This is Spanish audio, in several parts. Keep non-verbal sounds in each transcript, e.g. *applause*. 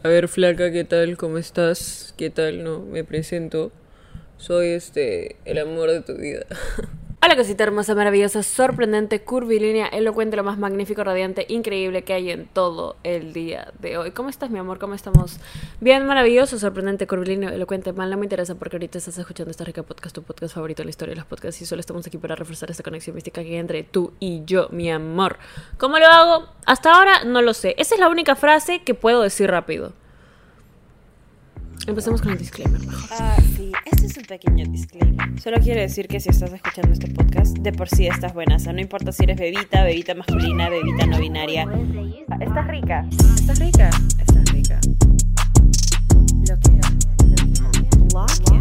A ver, flaca, ¿qué tal? ¿Cómo estás? ¿Qué tal? No, me presento. Soy este, el amor de tu vida. *laughs* Hola cosita hermosa, maravillosa, sorprendente, curvilínea, elocuente, lo más magnífico, radiante, increíble que hay en todo el día de hoy. ¿Cómo estás, mi amor? ¿Cómo estamos? Bien, maravilloso, sorprendente, curvilíneo, elocuente. Mal no me interesa porque ahorita estás escuchando esta rica podcast, tu podcast favorito en la historia de los podcasts y solo estamos aquí para reforzar esta conexión mística que hay entre tú y yo, mi amor. ¿Cómo lo hago? Hasta ahora no lo sé. Esa es la única frase que puedo decir rápido. Empecemos con el disclaimer. Ah, sí, este es un pequeño disclaimer. Solo quiero decir que si estás escuchando este podcast, de por sí estás buena. O sea, no importa si eres bebita, bebita masculina, bebita no binaria. Estás rica. Estás rica. Estás rica. Bloquealo. Bloquealo.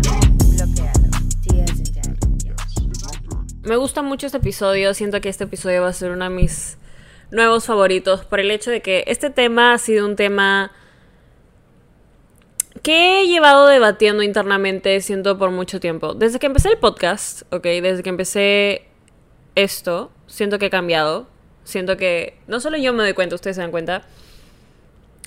Me gusta mucho este episodio, siento que este episodio va a ser uno de mis nuevos favoritos por el hecho de que este tema ha sido un tema que he llevado debatiendo internamente, siento, por mucho tiempo. Desde que empecé el podcast, ok, desde que empecé esto, siento que he cambiado. Siento que no solo yo me doy cuenta, ustedes se dan cuenta.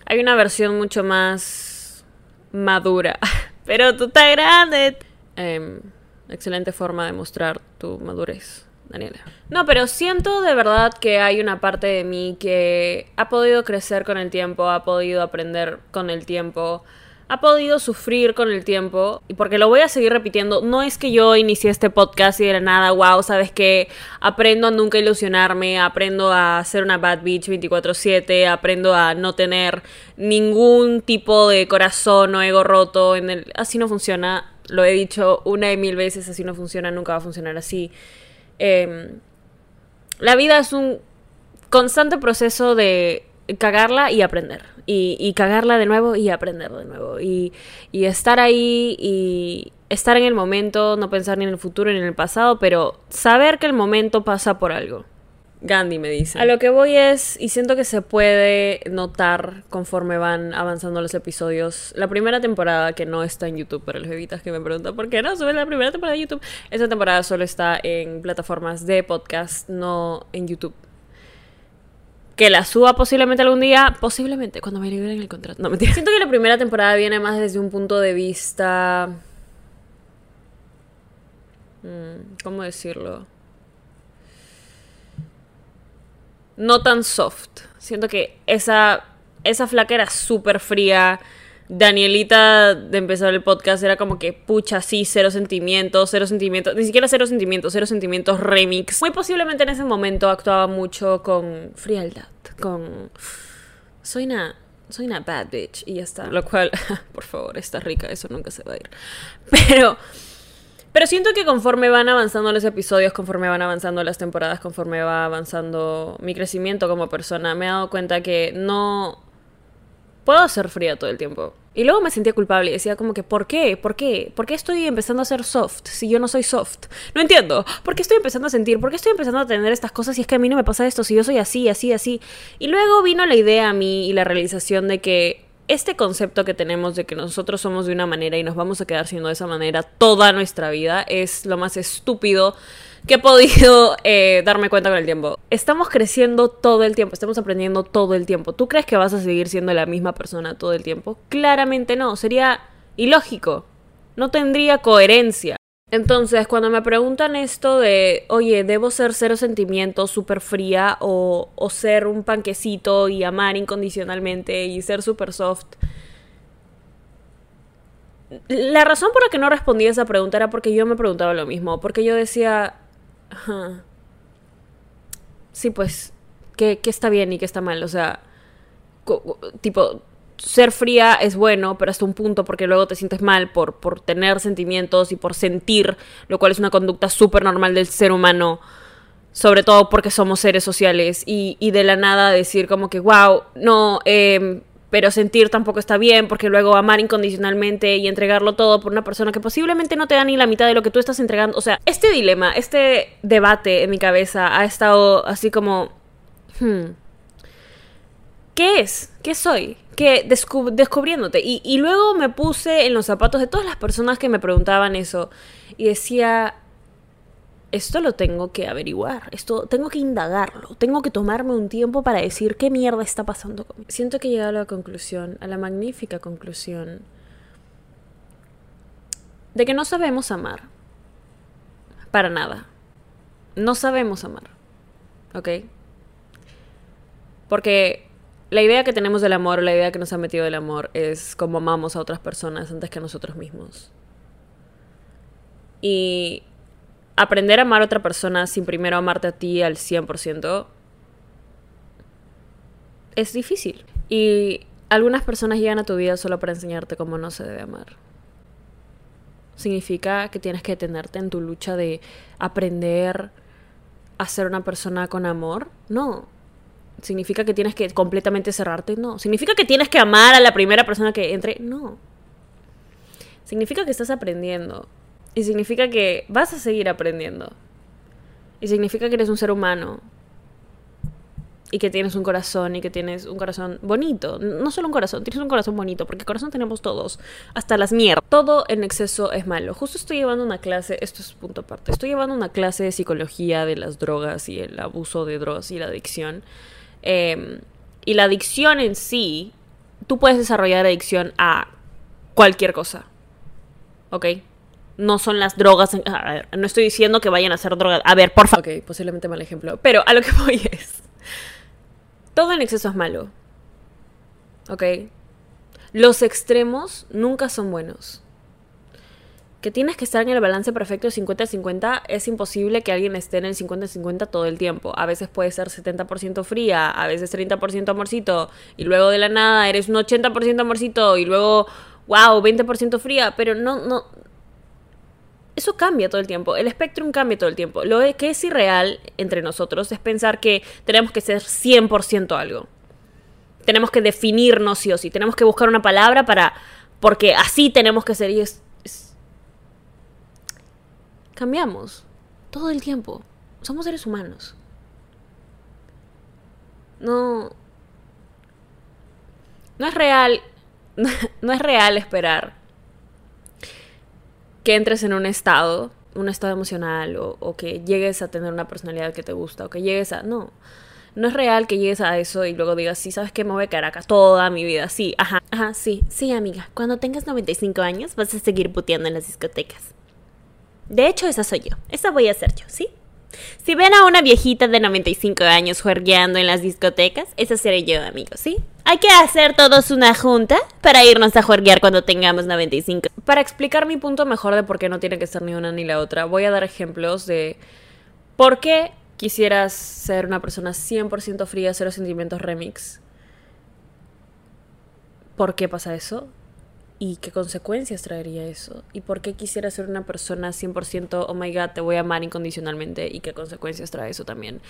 Hay una versión mucho más madura. *laughs* Pero tú estás grande. Em, excelente forma de mostrar tu madurez, Daniela. No, pero siento de verdad que hay una parte de mí que ha podido crecer con el tiempo, ha podido aprender con el tiempo ha podido sufrir con el tiempo, y porque lo voy a seguir repitiendo, no es que yo inicié este podcast y era nada, wow, sabes que aprendo a nunca ilusionarme, aprendo a ser una bad bitch 24/7, aprendo a no tener ningún tipo de corazón o ego roto, en el... así no funciona, lo he dicho una y mil veces, así no funciona, nunca va a funcionar así. Em, la vida es un constante proceso de cagarla y aprender. Y, cagarla de nuevo y aprender de nuevo. Y, y, estar ahí y estar en el momento, no pensar ni en el futuro ni en el pasado, pero saber que el momento pasa por algo. Gandhi me dice. A lo que voy es, y siento que se puede notar conforme van avanzando los episodios, la primera temporada que no está en YouTube, para los bebitas que me preguntan por qué no sube la primera temporada de YouTube, esta temporada solo está en plataformas de podcast, no en YouTube que la suba posiblemente algún día, posiblemente cuando me liberen el contrato. No, mentira. Siento que la primera temporada viene más desde un punto de vista... ¿Cómo decirlo? No tan soft. Siento que esa, esa flaca era súper fría. Danielita de empezar el podcast era como que pucha, sí, cero sentimientos, cero sentimientos, ni siquiera cero sentimientos, cero sentimientos remix. Muy posiblemente en ese momento actuaba mucho con frialdad, con... Soy una... Soy una bad bitch y ya está. Lo cual, *laughs* por favor, está rica, eso nunca se va a ir. Pero... Pero siento que conforme van avanzando los episodios, conforme van avanzando las temporadas, conforme va avanzando mi crecimiento como persona, me he dado cuenta que no puedo ser fría todo el tiempo. Y luego me sentía culpable y decía como que, ¿por qué? ¿Por qué? ¿Por qué estoy empezando a ser soft si yo no soy soft? No entiendo. ¿Por qué estoy empezando a sentir? ¿Por qué estoy empezando a tener estas cosas si es que a mí no me pasa esto? Si yo soy así, así, así. Y luego vino la idea a mí y la realización de que este concepto que tenemos de que nosotros somos de una manera y nos vamos a quedar siendo de esa manera toda nuestra vida es lo más estúpido que he podido eh, darme cuenta con el tiempo. Estamos creciendo todo el tiempo, estamos aprendiendo todo el tiempo. ¿Tú crees que vas a seguir siendo la misma persona todo el tiempo? Claramente no, sería ilógico, no tendría coherencia. Entonces, cuando me preguntan esto de, oye, ¿debo ser cero sentimientos, súper fría o, o, ser un panquecito y amar incondicionalmente y ser súper soft? La razón por la que no respondí a esa pregunta era porque yo me preguntaba lo mismo, porque yo decía. Sí, pues, ¿qué, ¿qué, está bien y qué está mal? O sea, tipo, ser fría es bueno, pero hasta un punto porque luego te sientes mal por, por tener sentimientos y por sentir, lo cual es una conducta súper normal del ser humano, sobre todo porque somos seres sociales y, y, de la nada decir como que, wow, no, eh, pero sentir tampoco está bien porque luego amar incondicionalmente y entregarlo todo por una persona que posiblemente no te da ni la mitad de lo que tú estás entregando. O sea, este dilema, este debate en mi cabeza ha estado así como... Hmm, ¿Qué es? ¿Qué soy? ¿Qué descub descubriéndote? Y, y luego me puse en los zapatos de todas las personas que me preguntaban eso y decía... esto lo tengo que averiguar, esto tengo que indagarlo, tengo que tomarme un tiempo para decir qué mierda está pasando conmigo. Siento que he llegado a la conclusión, a la magnífica conclusión, de que no sabemos amar. Para nada. No sabemos amar. ¿Ok? Porque la idea que tenemos del amor, la idea que nos ha metido del amor es como amamos a otras personas antes que a nosotros mismos. Y aprender a amar a otra persona sin primero amarte a ti al 100% es difícil. Y algunas personas llegan a tu vida solo para enseñarte cómo no se debe amar. Significa que tienes que detenerte en tu lucha de aprender a ser una persona con amor. No. Significa que tienes que completamente cerrarte. No. Significa que tienes que amar a la primera persona que entre. No. Significa que estás aprendiendo y significa que vas a seguir aprendiendo. Y significa que eres un ser humano. Y que tienes un corazón y que tienes un corazón bonito. No solo un corazón, tienes un corazón bonito, porque corazón tenemos todos, hasta las mierdas. Todo en exceso es malo. Justo estoy llevando una clase, esto es punto aparte, estoy llevando una clase de psicología de las drogas y el abuso de drogas y la adicción. Em, y la adicción en sí, tú puedes desarrollar adicción a cualquier cosa. ¿Ok? no son las drogas. A ver, no estoy diciendo que vayan a ser drogas. A ver, por favor. Ok, posiblemente mal ejemplo. Pero a lo que *laughs* voy es. Todo en exceso es malo. ¿Ok? Los extremos nunca son buenos. Que tienes que estar en el balance perfecto de 50-50 es imposible que alguien esté en el 50-50 todo el tiempo. A veces puede ser 70% fría, a veces 30% amorcito, y luego de la nada eres un 80% amorcito, y luego, wow, 20% fría, pero no, no, eso cambia todo el tiempo, el espectrum cambia todo el tiempo. Lo que es irreal entre nosotros es pensar que tenemos que ser 100% algo. Tenemos que definirnos sí o sí, tenemos que buscar una palabra para, porque así tenemos que ser y es, Cambiamos todo el tiempo. Somos seres humanos. No... No es real, *laughs* no es real esperar que entres en un estado, un estado emocional, o, que llegues a tener una personalidad que te gusta, o que llegues a... No, no es real que llegues a eso y luego digas, sí, ¿sabes qué? Me voy a acá toda mi vida. Sí, ajá, ajá, sí, sí, amiga. Cuando tengas 95 años vas a seguir puteando en las discotecas. De hecho, esa soy yo. Esa voy a ser yo, ¿sí? Si ven a una viejita de 95 años juergueando en las discotecas, esa seré yo, amigos, ¿sí? Hay que hacer todos una junta para irnos a juerguear cuando tengamos 95. Para explicar mi punto mejor de por qué no tiene que ser ni una ni la otra, voy a dar ejemplos de por qué quisieras ser una persona 100% fría, cero sentimientos remix. ¿Por qué pasa eso? Y qué consecuencias traería eso y por qué quisiera ser una persona 100% oh my god te voy a amar incondicionalmente y qué consecuencias trae eso también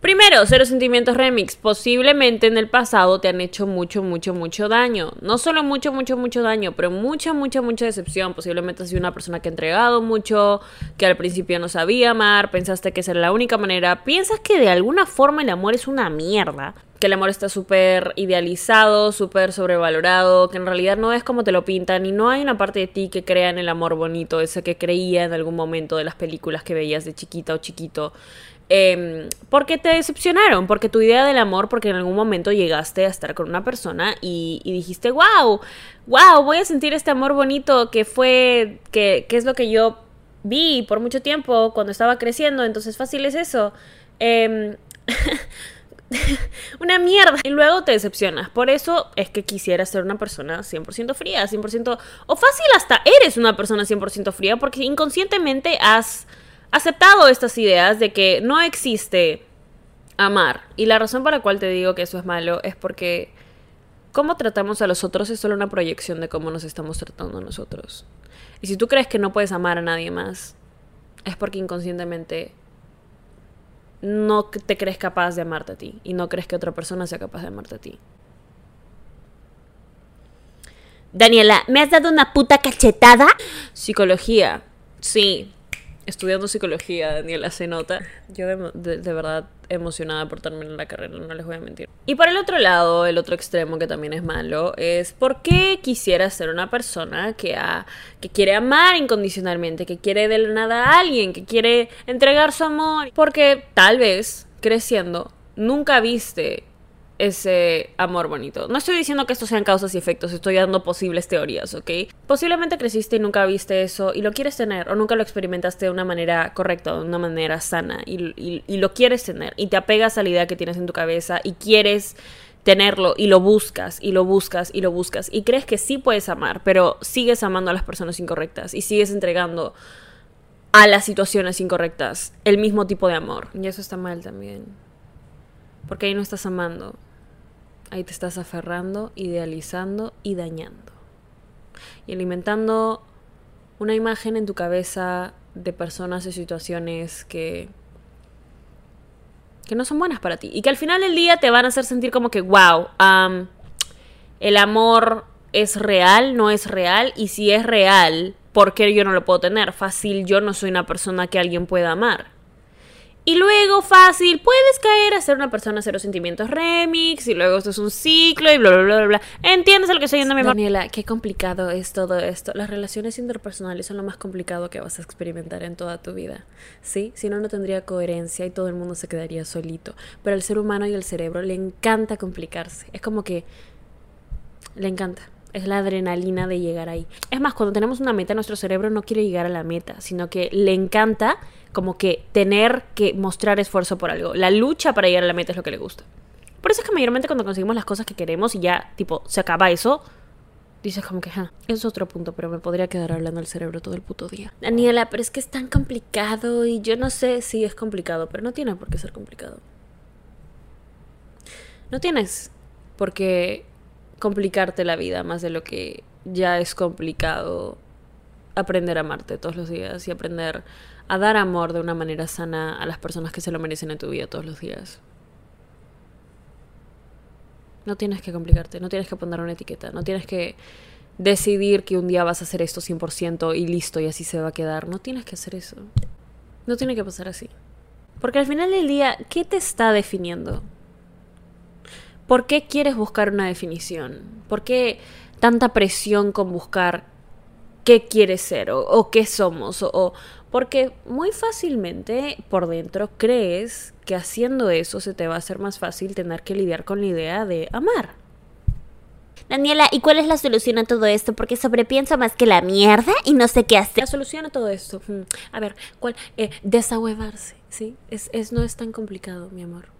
primero cero sentimientos remix. Posiblemente en el pasado te han hecho mucho mucho mucho daño. No solo mucho mucho mucho daño pero mucha mucha mucha decepción. Posiblemente has sido una persona que ha entregado mucho que al principio no sabía amar pensaste que esa era la única manera. Piensas que de alguna forma el amor es una mierda que el amor está súper idealizado, súper sobrevalorado, que en realidad no es como te lo pintan y no hay una parte de ti que crea en el amor bonito, ese que creía en algún momento de las películas que veías de chiquita o chiquito. Eh, porque te decepcionaron, porque tu idea del amor, porque en algún momento llegaste a estar con una persona y, dijiste, wow, wow, voy a sentir este amor bonito que fue, que, es lo que yo vi por mucho tiempo cuando estaba creciendo, entonces fácil es eso. Eh, *laughs* una mierda. Y luego te decepcionas. Por eso es que quisieras ser una persona 100% fría, 100%... O fácil hasta eres una persona 100% fría porque inconscientemente has aceptado estas ideas de que no existe amar. Y la razón por la cual te digo que eso es malo es porque cómo tratamos a los otros es solo una proyección de cómo nos estamos tratando nosotros. Y si tú crees que no puedes amar a nadie más, es porque inconscientemente no te crees capaz de amarte a ti y no crees que otra persona sea capaz de amarte a ti. Daniela, ¿me has dado una puta cachetada? Psicología, sí. Estudiando psicología, Daniela, se nota. Yo de, verdad emocionada por terminar la carrera, no les voy a mentir. Y por el otro lado, el otro extremo que también es malo, es por qué quisiera ser una persona que, que quiere amar incondicionalmente, que quiere de la nada a alguien, que quiere entregar su amor. Porque tal vez, creciendo, nunca viste ese amor bonito. No estoy diciendo que esto sean causas y efectos, estoy dando posibles teorías, ¿ok? Posiblemente creciste y nunca viste eso y lo quieres tener o nunca lo experimentaste de una manera correcta, de una manera sana y, lo quieres tener y te apegas a la idea que tienes en tu cabeza y quieres tenerlo y lo buscas y lo buscas y lo buscas y crees que sí puedes amar, pero sigues amando a las personas incorrectas y sigues entregando a las situaciones incorrectas el mismo tipo de amor. Y eso está mal también. Porque ahí no estás amando. Ahí te estás aferrando, idealizando y dañando. Y alimentando una imagen en tu cabeza de personas y situaciones que que no son buenas para ti y que al final del día te van a hacer sentir como que wow, el amor es real, no es real y si es real, ¿por qué yo no lo puedo tener? Fácil, yo no soy una persona que alguien pueda amar. Y luego, fácil, puedes caer a ser una persona cero sentimientos remix, y luego esto es un ciclo, y bla, bla, bla, bla. ¿Entiendes lo que estoy yendo, mi? Daniela, qué complicado es todo esto. Las relaciones interpersonales son lo más complicado que vas a experimentar en toda tu vida. ¿Sí? Si no, no tendría coherencia y todo el mundo se quedaría solito. Pero al ser humano y al cerebro le encanta complicarse. Es como que le encanta. Es la adrenalina de llegar ahí. Es más, cuando tenemos una meta, nuestro cerebro no quiere llegar a la meta, sino que le encanta como que tener que mostrar esfuerzo por algo. La lucha para llegar a la meta es lo que le gusta. Por eso es que mayormente cuando conseguimos las cosas que queremos y ya, tipo, se acaba eso, dices como que, ja, es otro punto, pero me podría quedar hablando el cerebro todo el puto día. Daniela, pero es que es tan complicado y yo no sé si es complicado, pero no tiene por qué ser complicado. No tienes por qué complicarte la vida más de lo que ya es complicado aprender a amarte todos los días y aprender a dar amor de una manera sana a las personas que se lo merecen en tu vida todos los días. No tienes que complicarte, no tienes que poner una etiqueta, no tienes que decidir que un día vas a hacer esto 100% y listo y así se va a quedar. No tienes que hacer eso. No tiene que pasar así. Porque al final del día, ¿qué te está definiendo? ¿Por qué quieres buscar una definición? ¿Por qué tanta presión con buscar qué quieres ser o, qué somos? O, porque muy fácilmente por dentro crees que haciendo eso se te va a hacer más fácil tener que lidiar con la idea de amar. Daniela, ¿y cuál es la solución a todo esto? Porque sobrepienso más que la mierda y no sé qué hacer. La solución a todo esto. Hmm, a ver, ¿cuál? Eh, desahuevarse, ¿sí? Es, es, no es tan complicado, mi amor.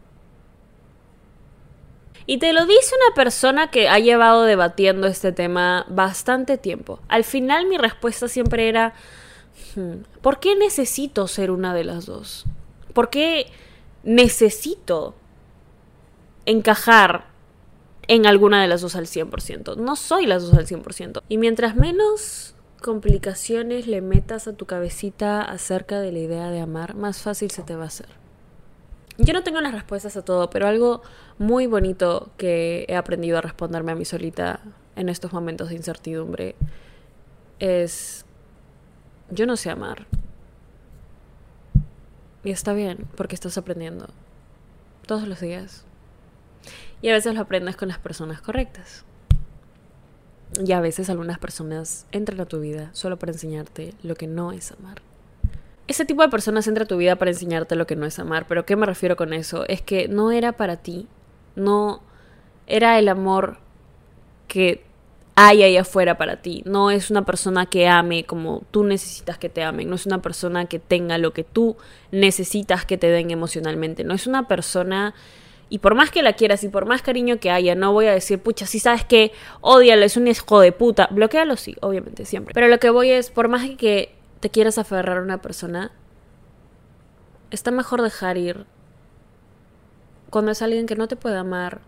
Y te lo dice una persona que ha llevado debatiendo este tema bastante tiempo. Al final mi respuesta siempre era, hmm, ¿por qué necesito ser una de las dos? ¿Por qué necesito encajar en alguna de las dos al 100%? No soy las dos al 100%. Y mientras menos complicaciones le metas a tu cabecita acerca de la idea de amar, más fácil se te va a hacer. Yo no tengo las respuestas a todo, pero algo muy bonito que he aprendido a responderme a mí solita en estos momentos de incertidumbre es, yo no sé amar. Y está bien, porque estás aprendiendo todos los días. Y a veces lo aprendes con las personas correctas. Y a veces algunas personas entran a tu vida solo para enseñarte lo que no es amar ese tipo de personas entra a tu vida para enseñarte lo que no es amar, pero ¿qué me refiero con eso? Es que no era para ti, no era el amor que hay ahí afuera para ti, no es una persona que ame como tú necesitas que te amen, no es una persona que tenga lo que tú necesitas que te den emocionalmente, no es una persona y por más que la quieras y por más cariño que haya, no voy a decir, pucha, si sabes que odialo, es un hijo de puta. Bloquealo, sí, obviamente, siempre. Pero lo que voy es, por más que te quieres aferrar a una persona, está mejor dejar ir cuando es alguien que no te puede amar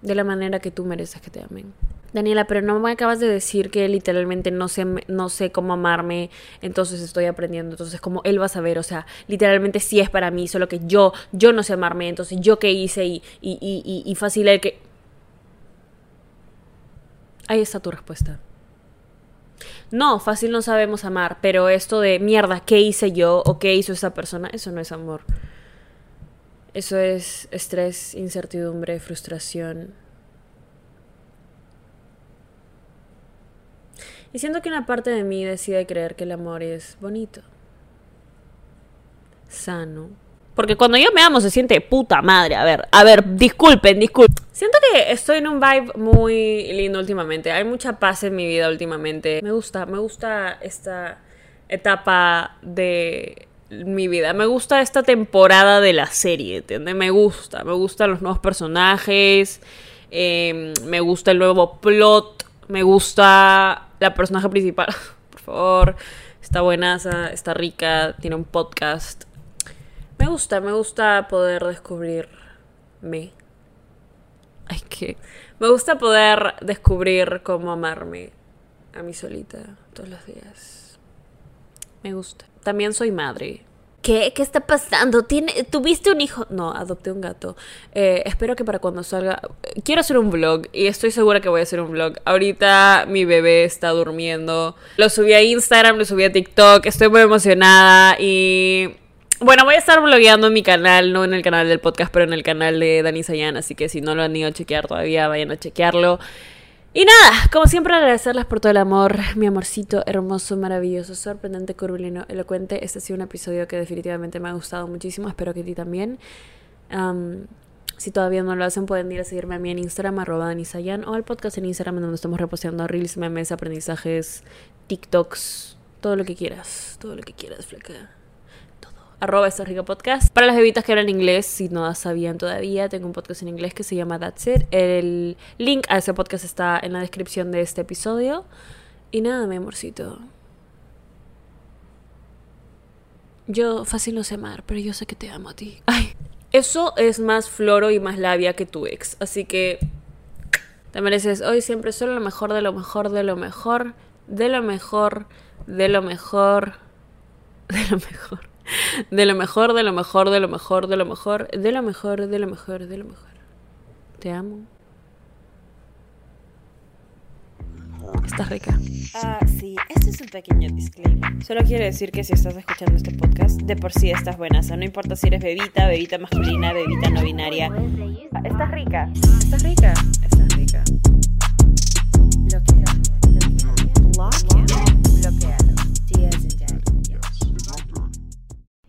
de la manera que tú mereces que te amen. Daniela, pero no me acabas de decir que literalmente no sé, no sé cómo amarme, entonces estoy aprendiendo, entonces como él va a saber, o sea, literalmente sí es para mí, solo que yo, yo no sé amarme, entonces yo qué hice y, y, y, y fácil el que... Ahí está tu respuesta. No, fácil no sabemos amar, pero esto de mierda, ¿qué hice yo o qué hizo esa persona? Eso no es amor. Eso es estrés, incertidumbre, frustración. Y siento que una parte de mí decide creer que el amor es bonito, sano. Porque cuando yo me amo se siente puta madre. A ver, a ver, disculpen, disculpen. Siento que estoy en un vibe muy lindo últimamente. Hay mucha paz en mi vida últimamente. Me gusta, me gusta esta etapa de mi vida. Me gusta esta temporada de la serie, ¿entiendes? Me gusta, me gustan los nuevos personajes, eh, me gusta el nuevo plot, me gusta la personaje principal. *laughs* Por favor, está buenaza, está rica, tiene un podcast. Me gusta, me gusta poder descubrirme. Ay, que. Me gusta poder descubrir cómo amarme a mí solita todos los días. Me gusta. También soy madre. ¿Qué? ¿Qué está pasando? ¿Tiene... ¿Tuviste un hijo? No, adopté un gato. Eh, espero que para cuando salga... Quiero hacer un vlog y estoy segura que voy a hacer un vlog. Ahorita mi bebé está durmiendo. Lo subí a Instagram, lo subí a TikTok. Estoy muy emocionada y... Bueno, voy a estar blogueando en mi canal, no en el canal del podcast, pero en el canal de Dani Sayan. Así que si no lo han ido a chequear todavía, vayan a chequearlo. Y nada, como siempre agradecerles por todo el amor, mi amorcito hermoso, maravilloso, sorprendente, curvilíneo, elocuente. Este ha sido un episodio que definitivamente me ha gustado muchísimo, espero que a ti también. Um, si todavía no lo hacen, pueden ir a seguirme a mí en Instagram, arroba Danisayan, o al podcast en Instagram, donde estamos reposteando reels, memes, aprendizajes, TikToks, todo lo que quieras, todo lo que quieras, flaca arroba esta rica podcast. Para las bebitas que hablan inglés, si no sabían todavía, tengo un podcast en inglés que se llama That's It. El link a ese podcast está en la descripción de este episodio. Y nada, mi amorcito. Yo fácil no sé amar, pero yo sé que te amo a ti. Ay, eso es más floro y más labia que tu ex. Así que te mereces hoy siempre solo lo mejor de lo mejor de lo mejor, de lo mejor, de lo mejor, de lo mejor de lo mejor, de lo mejor, de lo mejor, de lo mejor, de lo mejor, de lo mejor, de lo mejor. Te amo. Estás rica. Ah, sí, este es un pequeño disclaimer. Solo quiero decir que si estás escuchando este podcast, de por sí estás buena. O sea, no importa si eres bebita, bebita masculina, bebita no binaria. Ah, estás rica. Estás rica.